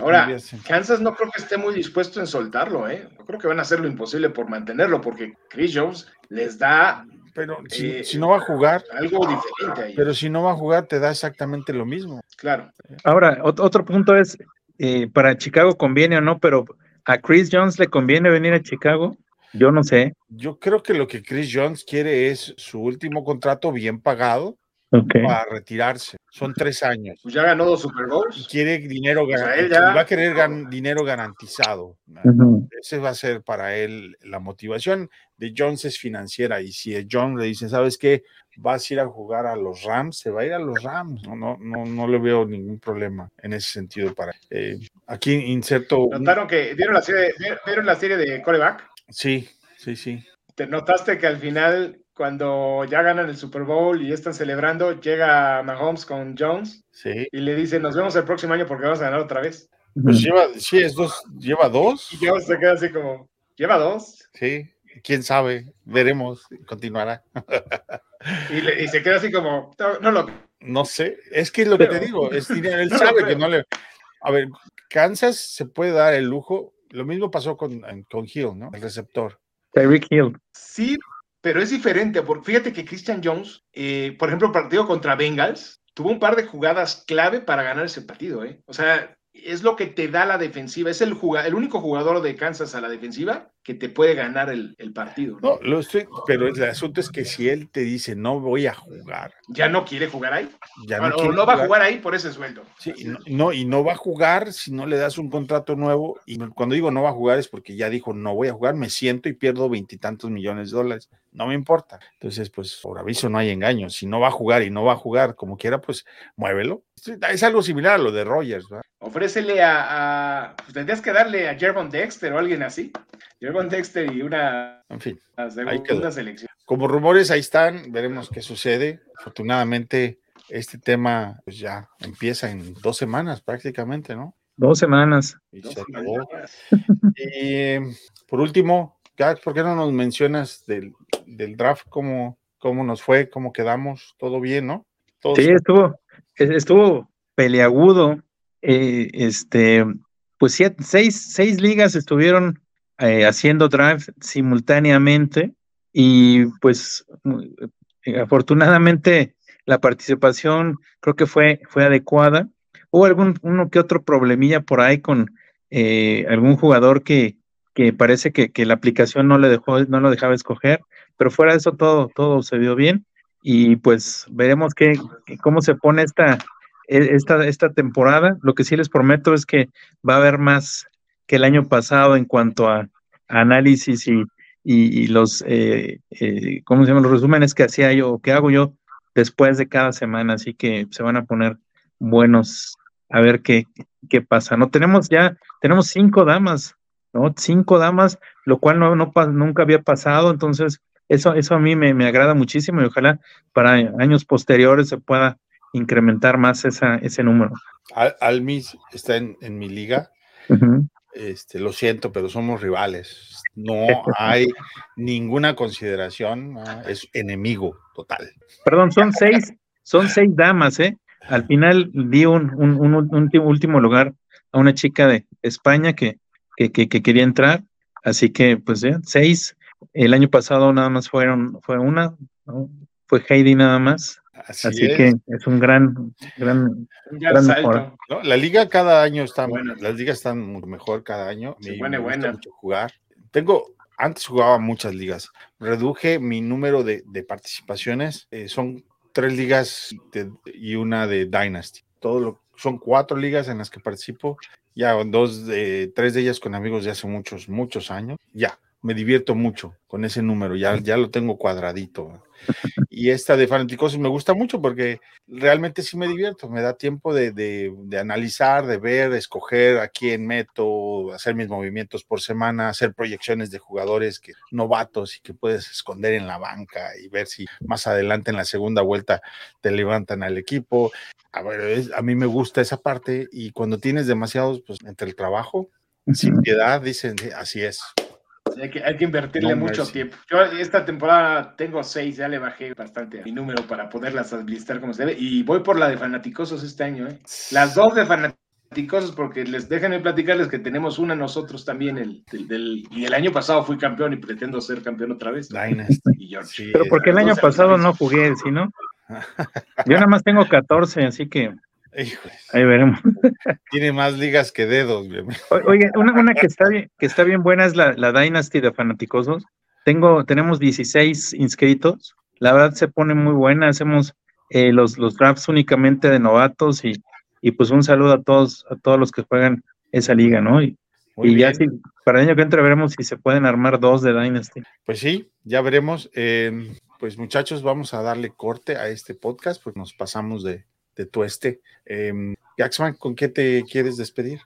Ahora, Kansas no creo que esté muy dispuesto en soltarlo, ¿eh? Yo creo que van a hacer lo imposible por mantenerlo, porque Chris Jones les da. Pero si, eh, no va a jugar. Algo diferente ahí. Pero si no va a jugar, te da exactamente lo mismo. Claro. Ahora, otro punto es: eh, para Chicago conviene o no, pero a Chris Jones le conviene venir a Chicago. Yo no sé. Yo creo que lo que Chris Jones quiere es su último contrato bien pagado para retirarse. Son tres años. Pues ya ganó dos Super Bowls. Quiere dinero pues Va a querer dinero garantizado. Ese va a ser para él la motivación de Jones es financiera. Y si John le dice, ¿sabes qué? Vas a ir a jugar a los Rams, se va a ir a los Rams. No, no, no, no le veo ningún problema en ese sentido para eh, aquí inserto. ¿Notaron que vieron la serie, vieron la serie de coreback? Sí, sí, sí. ¿Te notaste que al final cuando ya ganan el Super Bowl y están celebrando, llega Mahomes con Jones y le dice, nos vemos el próximo año porque vamos a ganar otra vez. Pues lleva, sí, es dos, lleva dos. Y Jones se queda así como, ¿lleva dos? Sí, quién sabe, veremos, continuará. y, se queda así como, no, lo... No sé, es que es lo que te digo, es, él [laughs] sabe que no le... A ver, Kansas se puede dar el lujo, lo mismo pasó con, con Hill, ¿no? El receptor. Tyreek Hill. Sí, pero es diferente, porque fíjate que Christian Jones, eh, por ejemplo, partido contra Bengals, tuvo un par de jugadas clave para ganar ese partido, ¿eh? O sea, es lo que te da la defensiva. Es el, el único jugador de Kansas a la defensiva que te puede ganar el, partido. ¿no? lo estoy, pero el asunto es que si él te dice no voy a jugar. Ya no quiere jugar ahí. Ya no, no va a jugar ahí por ese sueldo. Sí, no, y no va a jugar si no le das un contrato nuevo. Y cuando digo no va a jugar es porque ya dijo no voy a jugar, me siento y pierdo veintitantos millones de dólares. No me importa. Entonces, pues por aviso no hay engaño. Si no va a jugar y no va a jugar como quiera, pues muévelo. Es algo similar a lo de Rogers. ¿verdad? Ofrécele a, pues tendrías que darle a Jervon Dexter o alguien así. Jervon Dexter y una, en fin, segunda selección. Como rumores ahí están, veremos qué sucede. Afortunadamente, este tema pues ya empieza en dos semanas prácticamente, ¿no? Dos semanas. Y, [laughs] por último, ¿por qué no nos mencionas del, draft? ¿Cómo, ¿Cómo nos fue? ¿Cómo quedamos? ¿Todo bien, no? sí, estuvo, estuvo peleagudo. Eh, este, pues seis, seis ligas estuvieron eh, haciendo draft simultáneamente y pues eh, afortunadamente la participación creo que fue, fue adecuada. Hubo algún uno que otro problemilla por ahí con eh, algún jugador que, que parece que, que, la aplicación no le dejó, no lo dejaba escoger, pero fuera de eso todo, todo se vio bien y pues veremos qué, cómo se pone esta, e, esta, esta temporada. Lo que sí les prometo es que va a haber más que el año pasado en cuanto a análisis y, y, los, eh, eh, ¿cómo se llaman? Los resúmenes que hacía yo o que hago yo después de cada semana, así que se van a poner buenos a ver qué, qué pasa. No tenemos ya, tenemos cinco damas, ¿no? Cinco damas, lo cual no, no nunca había pasado, entonces eso, eso a mí me, me agrada muchísimo y ojalá para años posteriores se pueda incrementar más esa, ese número. Al, Almis está en, en mi liga. Este, lo siento, pero somos rivales. No [laughs] hay ninguna consideración, es enemigo total. Perdón, son seis, son seis damas, ¿eh? Al final di un, último lugar a una chica de España que, que, quería entrar, así que pues ya, seis. El año pasado nada más fueron, fue una, fue Heidi nada más. Así, que es un gran, gran, La liga cada año está, bueno. las ligas están mucho mejor cada año. me, gusta mucho jugar. Tengo, antes jugaba muchas ligas. Reduje mi número de, participaciones. Eh, son tres ligas y una de Dynasty. Todo lo, son cuatro ligas en las que participo. Ya dos, de, tres de ellas con amigos de hace muchos, muchos años. Ya, me divierto mucho con ese número, ya, ya lo tengo cuadradito. Y esta de fanáticos me gusta mucho porque realmente sí me divierto, me da tiempo de, de, analizar, de ver, de escoger a quién meto, hacer mis movimientos por semana, hacer proyecciones de jugadores que novatos y que puedes esconder en la banca y ver si más adelante en la segunda vuelta te levantan al equipo. A, ver, a mí me gusta esa parte y cuando tienes demasiados, pues entre el trabajo, sin piedad, dicen, así es, hay que, hay que invertirle mucho tiempo. Yo esta temporada tengo seis, ya le bajé bastante a mi número para poderlas administrar como se debe. Y voy por la de Fanaticosos este año. ¿eh? Las dos de Fanaticosos, porque les déjenme platicarles que tenemos una nosotros también. El, y el año pasado fui campeón y pretendo ser campeón otra vez. Pero porque el año pasado no jugué, ¿sí no? [laughs] Yo nada más tengo 14, así que Ahí veremos. [laughs] Tiene más ligas que dedos. Oye, una, que, está bien, que está bien buena es la, la Dynasty de Fanaticosos. Tengo, tenemos 16 inscritos. La verdad se pone muy buena. Hacemos eh, los, los drafts únicamente de novatos y, y, pues un saludo a todos, a todos los que juegan esa liga, ¿no? Y, ya sí, para el año que entra veremos si se pueden armar dos de Dynasty. Pues sí, ya veremos. Eh, pues muchachos, vamos a darle corte a este podcast, pues nos pasamos de, de tu este. Eh, ¿con qué te quieres despedir?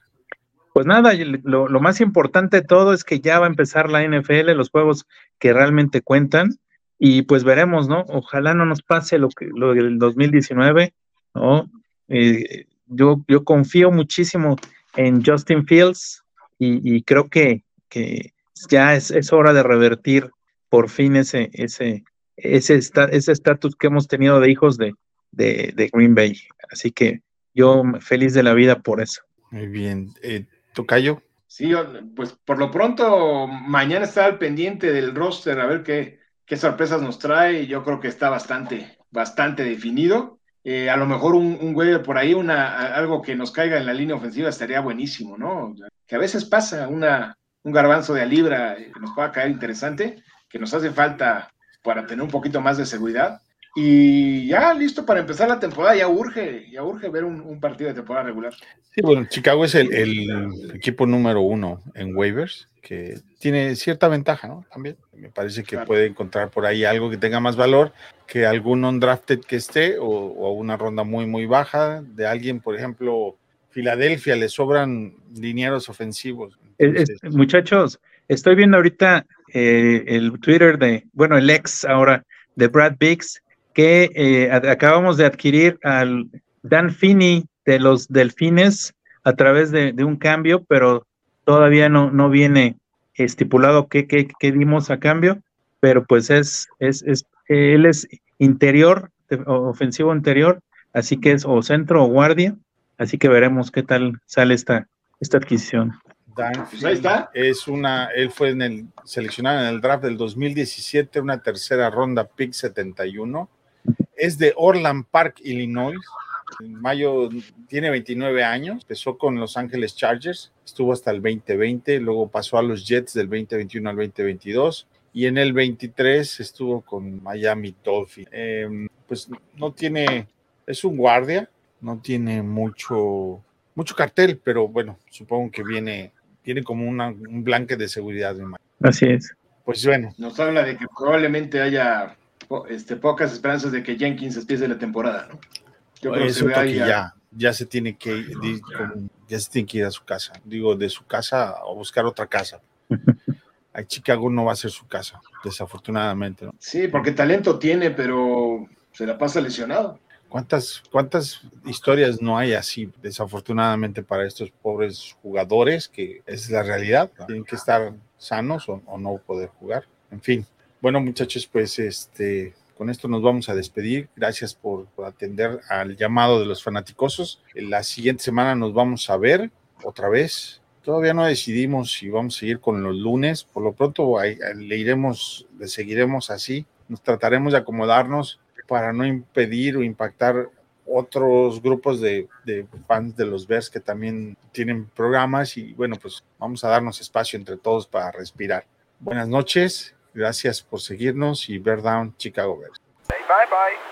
Pues nada, lo, más importante de todo es que ya va a empezar la NFL, los juegos que realmente cuentan, y pues veremos, ¿no? Ojalá no nos pase lo, que, lo del 2019, ¿no? Eh, yo, yo confío muchísimo en Justin Fields y, creo que, que ya es, es, hora de revertir por fin ese, ese, ese estatus que hemos tenido de hijos de, de, Green Bay. Así que yo feliz de la vida por eso. Muy bien. Eh, ¿Tocayo? Sí, pues por lo pronto mañana está al pendiente del roster a ver qué, qué sorpresas nos trae. Yo creo que está bastante, bastante definido. Eh, a lo mejor un, un por ahí, una, algo que nos caiga en la línea ofensiva estaría buenísimo, ¿no? Que a veces pasa una, un garbanzo de a libra que nos pueda caer interesante, que nos hace falta para tener un poquito más de seguridad. Y ya listo para empezar la temporada, ya urge, ya urge ver un, partido de temporada regular. Sí, bueno, Chicago es el, el, equipo número uno en waivers, que tiene cierta ventaja, ¿no? También me parece que puede encontrar por ahí algo que tenga más valor que algún undrafted que esté o, o una ronda muy, muy baja de alguien, por ejemplo, Filadelfia, le sobran linieros ofensivos. muchachos, estoy viendo ahorita eh, el Twitter de, bueno, el ex ahora de Brad Biggs que eh, acabamos de adquirir al Dan Finney de los Delfines a través de, un cambio, pero todavía no, no viene estipulado qué, qué, dimos a cambio, pero pues es, es, es, él es interior, ofensivo interior, así que es o centro o guardia, así que veremos qué tal sale esta, esta adquisición. Dan pues ahí está. Es una, él fue en el, seleccionado en el draft del 2017, una tercera ronda, pick 71 es de Orland Park, Illinois. En mayo tiene 29 años, empezó con Los Ángeles Chargers, estuvo hasta el 2020, luego pasó a los Jets del 2021 al 2022 y en el 23 estuvo con Miami Dolphins. Em, pues no tiene, es un guardia, no tiene mucho, mucho cartel, pero bueno, supongo que viene, viene como un blanque de seguridad. Así es. Pues bueno. Nos habla de que probablemente haya este, pocas esperanzas de que Jenkins empiece la temporada, ¿no? Yo creo que, ya, ya se tiene que ya se tiene que ir a su casa, digo, de su casa o buscar otra casa. [laughs] A Chicago no va a ser su casa, desafortunadamente. ¿no? Sí, porque talento tiene, pero se la pasa lesionado. ¿Cuántas, ¿Cuántas historias no hay así, desafortunadamente, para estos pobres jugadores? Que es la realidad. Tienen que estar sanos o, o no poder jugar. En fin, bueno, muchachos, pues este, con esto nos vamos a despedir. Gracias por, atender al llamado de los fanaticosos. La siguiente semana nos vamos a ver otra vez. Todavía no decidimos si vamos a seguir con los lunes. Por lo pronto le iremos, le seguiremos así. Nos trataremos de acomodarnos para no impedir o impactar otros grupos de, de, fans de los Bears que también tienen programas y bueno, pues vamos a darnos espacio entre todos para respirar. Buenas noches Gracias por seguirnos y ver Down Chicago Bears. bye bye.